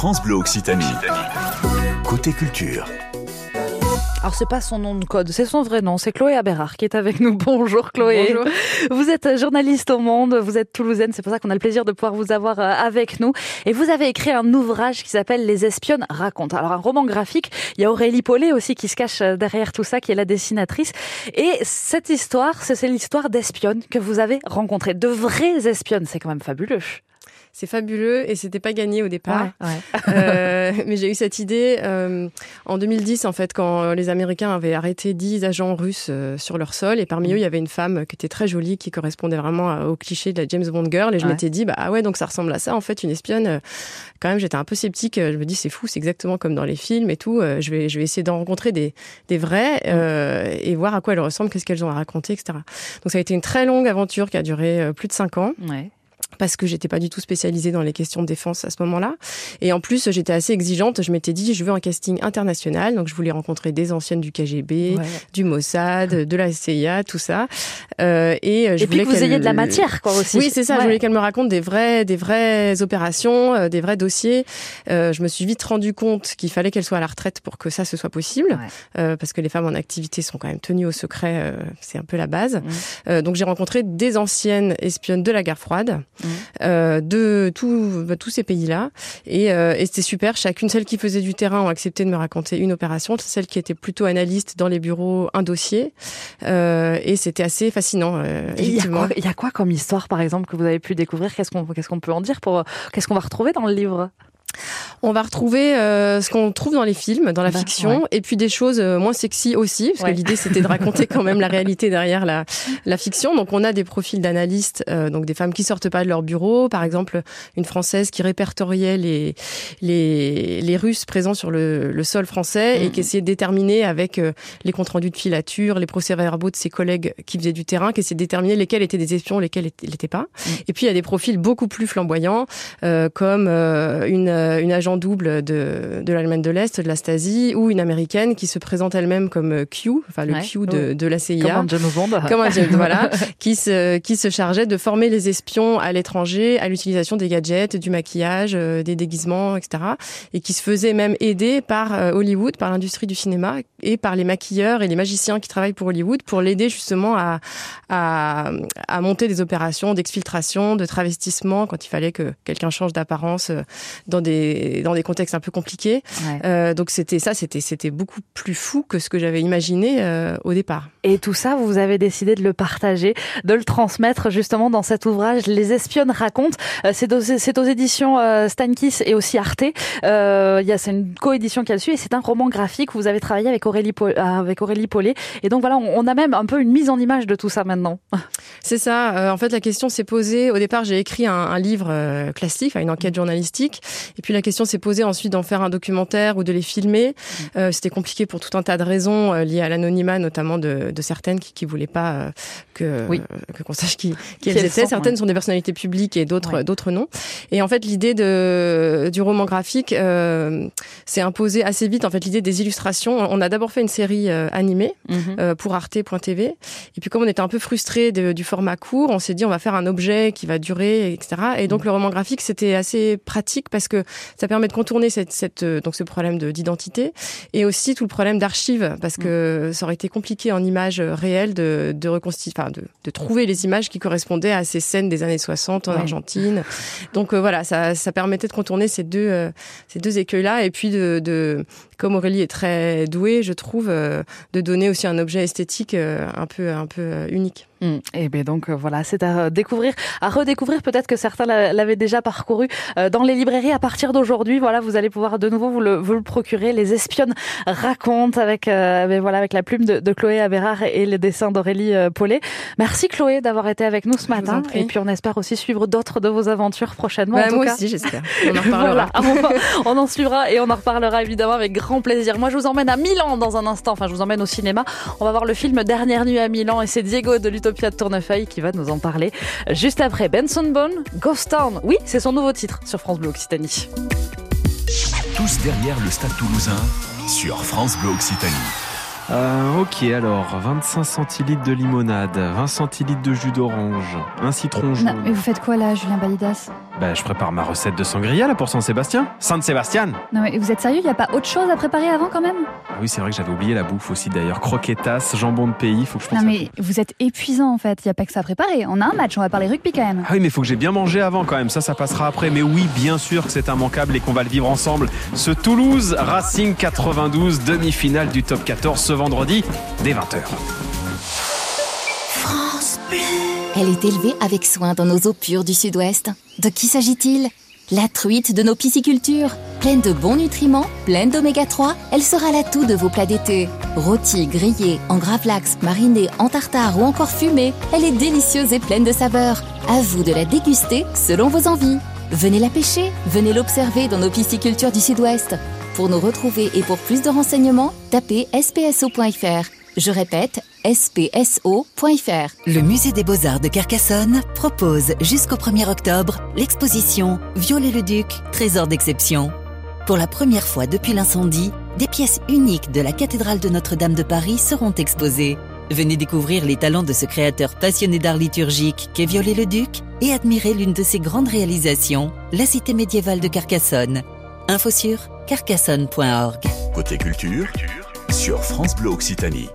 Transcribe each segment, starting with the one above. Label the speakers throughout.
Speaker 1: France Bleu Occitanie. Côté culture.
Speaker 2: Alors c'est pas son nom de code, c'est son vrai nom, c'est Chloé Aberard qui est avec nous. Bonjour Chloé.
Speaker 3: Bonjour.
Speaker 2: Vous êtes journaliste au Monde, vous êtes toulousaine, c'est pour ça qu'on a le plaisir de pouvoir vous avoir euh, avec nous. Et vous avez écrit un ouvrage qui s'appelle Les espionnes racontent. Alors un roman graphique, il y a Aurélie Paulet aussi qui se cache euh, derrière tout ça, qui est la dessinatrice. Et cette histoire, c'est c'est l'histoire d'espionnes que vous avez rencontrées, de vraies espionnes, c'est quand même fabuleux.
Speaker 3: C'est fabuleux et c'était pas gagné au départ.
Speaker 2: Ouais, ouais.
Speaker 3: Euh, mais j'ai eu cette idée euh, en 2010 en fait quand les Américains avaient arrêté 10 agents russes euh, sur leur sol et parmi eux il y avait une femme qui était très jolie qui correspondait vraiment au cliché de la James Bond girl et je
Speaker 2: Ouais.
Speaker 3: m'étais dit bah ah ouais donc ça ressemble à ça en fait une espionne. Quand même j'étais un peu sceptique. Je me dis c'est fou c'est exactement comme dans les films et tout. Je vais je vais essayer d'en rencontrer des des vrais euh, et voir à quoi elles ressemblent, qu'est-ce qu'elles ont à raconter etc. Donc ça a été une très longue aventure qui a duré plus de cinq ans
Speaker 2: Ouais.
Speaker 3: Parce que j'étais pas du tout spécialisée dans les questions de défense à ce moment-là. Et en plus, j'étais assez exigeante. Je m'étais dit, je veux un casting international. Donc, je voulais rencontrer des anciennes du KGB,
Speaker 2: Ouais.
Speaker 3: du Mossad, de la CIA, tout ça. Euh, et euh, je
Speaker 2: Et puis
Speaker 3: voulais
Speaker 2: que vous ayez de la matière, quoi, aussi.
Speaker 3: Oui, c'est ça.
Speaker 2: Ouais.
Speaker 3: Je voulais qu'elle me raconte des vraies, des vraies opérations, euh, des vrais dossiers. Euh, je me suis vite rendu compte qu'il fallait qu'elle soit à la retraite pour que ça ce soit possible,
Speaker 2: Ouais.
Speaker 3: euh, parce que les femmes en activité sont quand même tenues au secret. euh, c'est un peu la base. Euh, donc j'ai rencontré des anciennes espionnes de la guerre froide, Euh, de tout- bah, tous ces pays-là, et, euh, et c'était super. Chacune, celles qui faisaient du terrain, ont accepté de me raconter une opération, celles qui étaient plutôt analystes dans les bureaux, un dossier, Euh, et c'était assez fascinant. euh,
Speaker 2: Il y, y a quoi comme histoire, par exemple, que vous avez pu découvrir? Qu'est-ce qu'on qu'est-ce qu'on peut en dire pour Qu'est-ce qu'on va retrouver dans le livre?
Speaker 3: On va retrouver euh, ce qu'on trouve dans les films, dans la
Speaker 2: Bah,
Speaker 3: fiction, et puis des choses euh, moins sexy aussi, parce
Speaker 2: Ouais.
Speaker 3: que l'idée c'était de raconter quand même la réalité derrière la, la fiction. Donc on a des profils d'analystes, euh, donc des femmes qui sortent pas de leur bureau, par exemple une française qui répertoriait les les, les Russes présents sur le, le sol français et
Speaker 2: Mhm.
Speaker 3: qui essayait de déterminer avec euh, les comptes rendus de filature, les procès-verbaux de ses collègues qui faisaient du terrain, qui essayaient de déterminer lesquels étaient des espions, lesquels étaient- l'étaient pas.
Speaker 2: Mhm.
Speaker 3: Et puis il y a des profils beaucoup plus flamboyants, euh, comme euh, une, une agent double de, de l'Allemagne de l'Est, de la Stasi, ou une américaine qui se présente elle-même comme euh, Q, enfin le
Speaker 2: Ouais.
Speaker 3: Q de, de la CIA.
Speaker 2: Comme un James Bond
Speaker 3: Comme un James, voilà, qui se, qui se chargeait de former les espions à l'étranger à l'utilisation des gadgets, du maquillage, euh, des déguisements, etc. Et qui se faisait même aider par euh, Hollywood, par l'industrie du cinéma et par les maquilleurs et les magiciens qui travaillent pour Hollywood pour l'aider justement à, à, à monter des opérations d'exfiltration, de travestissement quand il fallait que quelqu'un change d'apparence euh, dans des, dans des contextes un peu compliqués.
Speaker 2: Ouais.
Speaker 3: Euh, donc c'était ça, c'était, c'était beaucoup plus fou que ce que j'avais imaginé euh, au départ.
Speaker 2: Et tout ça, vous avez décidé de le partager, de le transmettre justement dans cet ouvrage Les espionnes racontent. Euh, C'est aux, c'est aux éditions euh, Stankis et aussi Arte. Euh, y a, c'est une coédition qui a dessus et c'est un roman graphique. Vous avez travaillé avec Aurélie, Pau- euh, avec Aurélie Paulet. Et donc voilà, on, on a même un peu une mise en image de tout ça maintenant.
Speaker 3: C'est ça. en fait, la question s'est posée. Au départ, j'ai écrit un, un livre classique, une enquête journalistique. Et puis la question s'est posée ensuite d'en faire un documentaire ou de les filmer. Euh, C'était compliqué pour tout un tas de raisons euh, liées à l'anonymat, notamment de, de certaines qui, qui voulaient pas euh, que
Speaker 2: Oui.
Speaker 3: euh, que qu'on sache qui, qui
Speaker 2: Qui
Speaker 3: elles étaient.
Speaker 2: sont,
Speaker 3: certaines
Speaker 2: ouais.
Speaker 3: sont des personnalités publiques et d'autres
Speaker 2: Ouais.
Speaker 3: d'autres non. Et en fait, l'idée de du roman graphique euh, s'est imposée assez vite. En fait, l'idée des illustrations. On a d'abord fait une série euh, animée euh, pour arte.tv. Et puis comme on était un peu frustré du format court, on s'est dit on va faire un objet qui va durer, etc. Et donc le roman graphique c'était assez pratique parce que ça permet de contourner cette, cette euh, donc ce problème de- d'identité et aussi tout le problème d'archives parce que ça aurait été compliqué en images réelles de de reconstituer, enfin de, de trouver les images qui correspondaient à ces scènes des années 60 en
Speaker 2: Ouais.
Speaker 3: Argentine. Donc euh, voilà, ça, ça permettait de contourner ces deux euh, ces deux écueils là et puis de, de comme Aurélie est très douée, je trouve, euh, de donner aussi un objet esthétique euh, un peu un peu euh, unique.
Speaker 2: Mm. Et bien donc euh, voilà, c'est à découvrir, à redécouvrir. Peut-être que certains l'a- l'avaient déjà parcouru euh, dans les librairies. À partir d'aujourd'hui, voilà, vous allez pouvoir de nouveau vous le, vous le procurer. Les espionnes racontent avec, euh, ben voilà, avec la plume de, de Chloé Abérard et les dessins d'Aurélie euh, Paulet. Merci Chloé d'avoir été avec nous ce matin. Et puis on espère aussi suivre d'autres de vos aventures prochainement.
Speaker 3: Bah,
Speaker 2: en tout
Speaker 3: moi
Speaker 2: cas.
Speaker 3: aussi, j'espère. On en reparlera.
Speaker 2: Voilà, on en suivra et on en reparlera évidemment avec grand plaisir. Moi, je vous emmène à Milan dans un instant. Enfin, je vous emmène au cinéma. On va voir le film Dernière nuit à Milan et c'est Diego de l'Utopia de Tournefeuille qui va nous en parler juste après. Benson Bone, Ghost Town. Oui, c'est son nouveau titre sur France Bleu Occitanie.
Speaker 1: Tous derrière le stade toulousain sur France Bleu Occitanie.
Speaker 4: Euh, ok, alors 25 centilitres de limonade, 20 centilitres de jus d'orange, un citron
Speaker 5: Non,
Speaker 4: jaune.
Speaker 5: mais vous faites quoi là, Julien Balidas?
Speaker 4: Bah, je prépare ma recette de sangria là pour Saint-Sébastien. Saint-Sébastien
Speaker 5: Non mais vous êtes sérieux, il n'y a pas autre chose à préparer avant quand même?
Speaker 4: Ah oui, c'est vrai que j'avais oublié la bouffe aussi d'ailleurs. Croquetas, jambon de pays, faut que je pense
Speaker 5: Non
Speaker 4: à
Speaker 5: mais vous êtes épuisant en fait, il n'y a pas que ça à préparer. On a un match, on va parler rugby quand même.
Speaker 4: Ah oui, mais faut que j'ai bien mangé avant quand même. Ça, ça passera après. Mais oui, bien sûr que c'est immanquable et qu'on va le vivre ensemble. Ce Toulouse Racing 92, demi-finale du top 14 ce vendredi dès 20h.
Speaker 6: Elle est élevée avec soin dans nos eaux pures du sud-ouest. De qui s'agit-il? La truite de nos piscicultures. Pleine de bons nutriments, pleine d'oméga 3, elle sera l'atout de vos plats d'été. Rôtie, grillée, en gravlax, marinée, en tartare ou encore fumée, elle est délicieuse et pleine de saveurs. À vous de la déguster selon vos envies. Venez la pêcher, venez l'observer dans nos piscicultures du sud-ouest. Pour nous retrouver et pour plus de renseignements, tapez spso.fr. Je répète, spso.fr.
Speaker 7: Le Musée des Beaux-Arts de Carcassonne propose jusqu'au 1er octobre l'exposition Violet-le-Duc, trésor d'exception. Pour la première fois depuis l'incendie, des pièces uniques de la cathédrale de Notre-Dame de Paris seront exposées. Venez découvrir les talents de ce créateur passionné d'art liturgique qu'est Viollet-le-Duc et admirer l'une de ses grandes réalisations, la cité médiévale de Carcassonne. Info sur carcassonne.org.
Speaker 1: Côté culture, sur France Bleu Occitanie.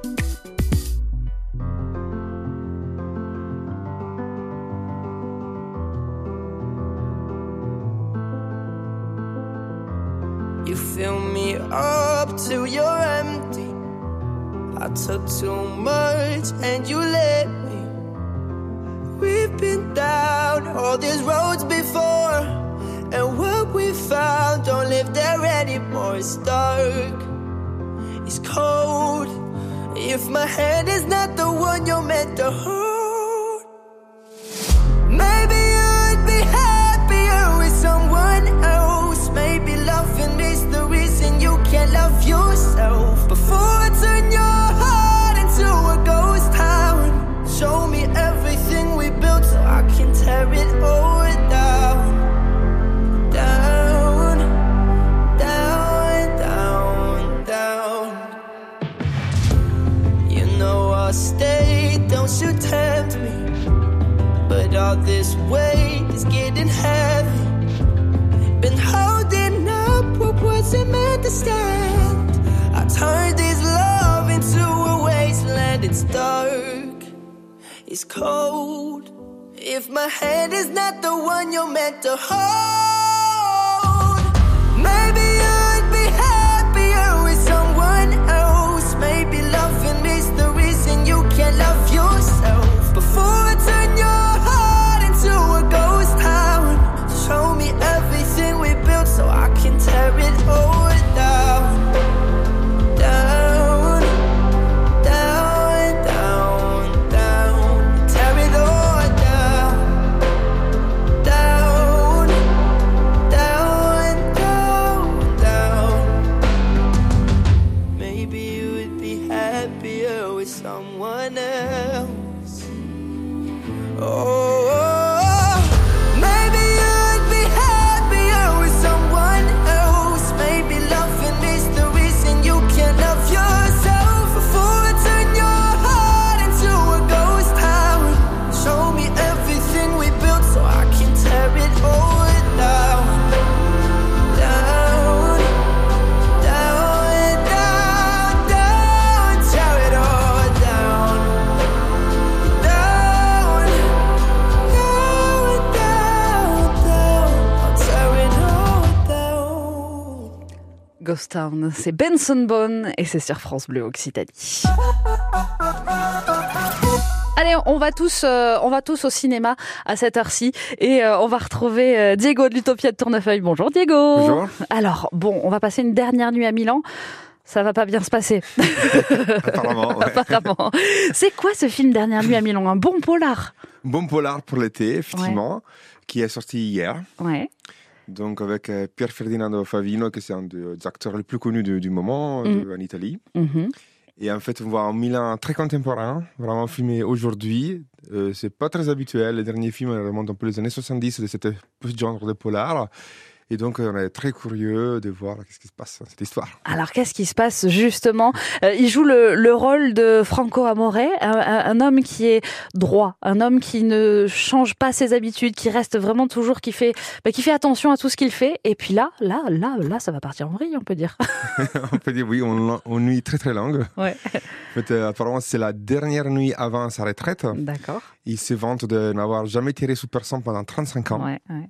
Speaker 8: You fill me up till you're empty. I took too much and you let me. We've been down all these roads before, and what we found don't live there anymore. It's dark, it's cold. If my hand is not the one you're meant to hold, It's dark, it's cold. If my hand is not the one you're meant to hold, maybe you'd be happier with someone else. Maybe loving is the reason you can't love Ghost Town,
Speaker 2: c'est Benson Bone et c'est sur France Bleu Occitanie. Allez, on va tous, euh, on va tous au cinéma à cette heure-ci et euh, on va retrouver euh, Diego de l'Utopia de Tournefeuille. Bonjour Diego.
Speaker 9: Bonjour.
Speaker 2: Alors bon, on va passer une dernière nuit à Milan. Ça va pas bien se passer.
Speaker 9: Apparemment, ouais.
Speaker 2: Apparemment. C'est quoi ce film Dernière nuit à Milan? Un bon polar.
Speaker 9: Bon polar pour l'été, effectivement, qui est sorti hier.
Speaker 2: Ouais.
Speaker 9: Donc avec euh, Pier Ferdinando Favino, qui est un des acteurs les plus connus du, du moment
Speaker 2: Mm.
Speaker 9: euh, en Italie.
Speaker 2: Mhm.
Speaker 9: Et en fait, on voit un Milan très contemporain, vraiment filmé aujourd'hui. Euh, c'est pas très habituel. Les derniers films remontent un peu les années 70 de cet genre de polar. Et donc, on est très curieux de voir qu'est-ce qui se passe dans cette histoire.
Speaker 2: Alors, qu'est-ce qui se passe justement? Euh, Il joue le, le, rôle de Franco Amore, un, un, homme qui est droit, un homme qui ne change pas ses habitudes, qui reste vraiment toujours, qui fait, bah, qui fait attention à tout ce qu'il fait. Et puis là, là, là, là, ça va partir en vrille, on peut dire.
Speaker 9: on peut dire oui, on, on nuit très très longue.
Speaker 2: Ouais.
Speaker 9: Fait, euh, apparemment, c'est la dernière nuit avant sa retraite.
Speaker 2: D'accord.
Speaker 9: Il se vante de n'avoir jamais tiré sous personne pendant 35 ans.
Speaker 2: Ouais, ouais.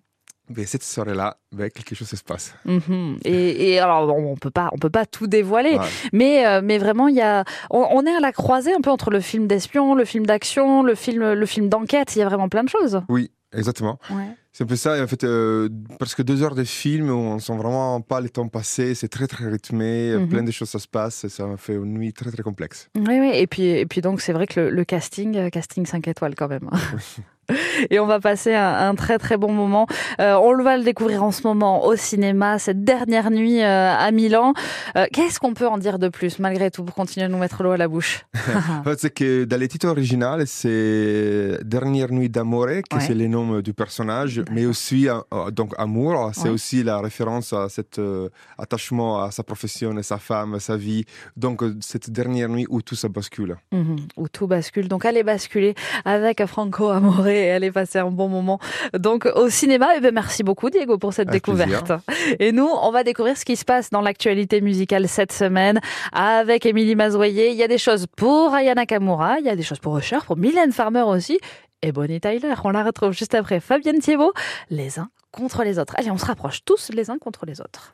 Speaker 9: Mais cette soirée-là, ben, quelque chose se passe.
Speaker 2: Mmh. Et, et, alors, on peut pas, on peut pas tout dévoiler,
Speaker 9: Ouais.
Speaker 2: mais euh, mais vraiment, il y a, on, on, est à la croisée un peu entre le film d'espion, le film d'action, le film, le film d'enquête. Il y a vraiment plein de choses.
Speaker 9: Oui, exactement.
Speaker 2: Ouais.
Speaker 9: C'est un peu ça. Et en fait, euh, presque deux heures de film où on sent vraiment pas le temps passer. C'est très très rythmé.
Speaker 2: Mhm.
Speaker 9: Plein de choses ça se passe. Ça fait une nuit très très complexe.
Speaker 2: Oui, oui. Et puis, et puis donc, c'est vrai que le, le casting, euh, casting 5 étoiles quand même. Et on va passer un, un, très très bon moment. Euh, on va le découvrir en ce moment au cinéma, cette dernière nuit euh, à Milan. Euh, Qu'est-ce qu'on peut en dire de plus, malgré tout, pour continuer à nous mettre l'eau à la bouche
Speaker 9: c'est que dans le titre original, c'est Dernière nuit d'Amore, que
Speaker 2: Ouais.
Speaker 9: c'est le nom du personnage, mais aussi euh, donc amour, c'est
Speaker 2: Ouais.
Speaker 9: aussi la référence à cet attachement à sa profession, à sa femme, à sa vie. Donc cette dernière nuit où tout ça bascule.
Speaker 2: Mhm, Où tout bascule. Donc allez basculer avec Franco Amore et allez passer un bon moment. Donc au cinéma, et ben merci beaucoup Diego pour cette
Speaker 9: Avec
Speaker 2: découverte. Et nous, on va découvrir ce qui se passe dans l'actualité musicale cette semaine avec Émilie Mazoyer. Il y a des choses pour Aya Nakamura, il y a des choses pour Usher, pour Mylène Farmer aussi et Bonnie Tyler. On la retrouve juste après Fabienne Thiebaud, les uns contre les autres. Allez, on se rapproche tous les uns contre les autres.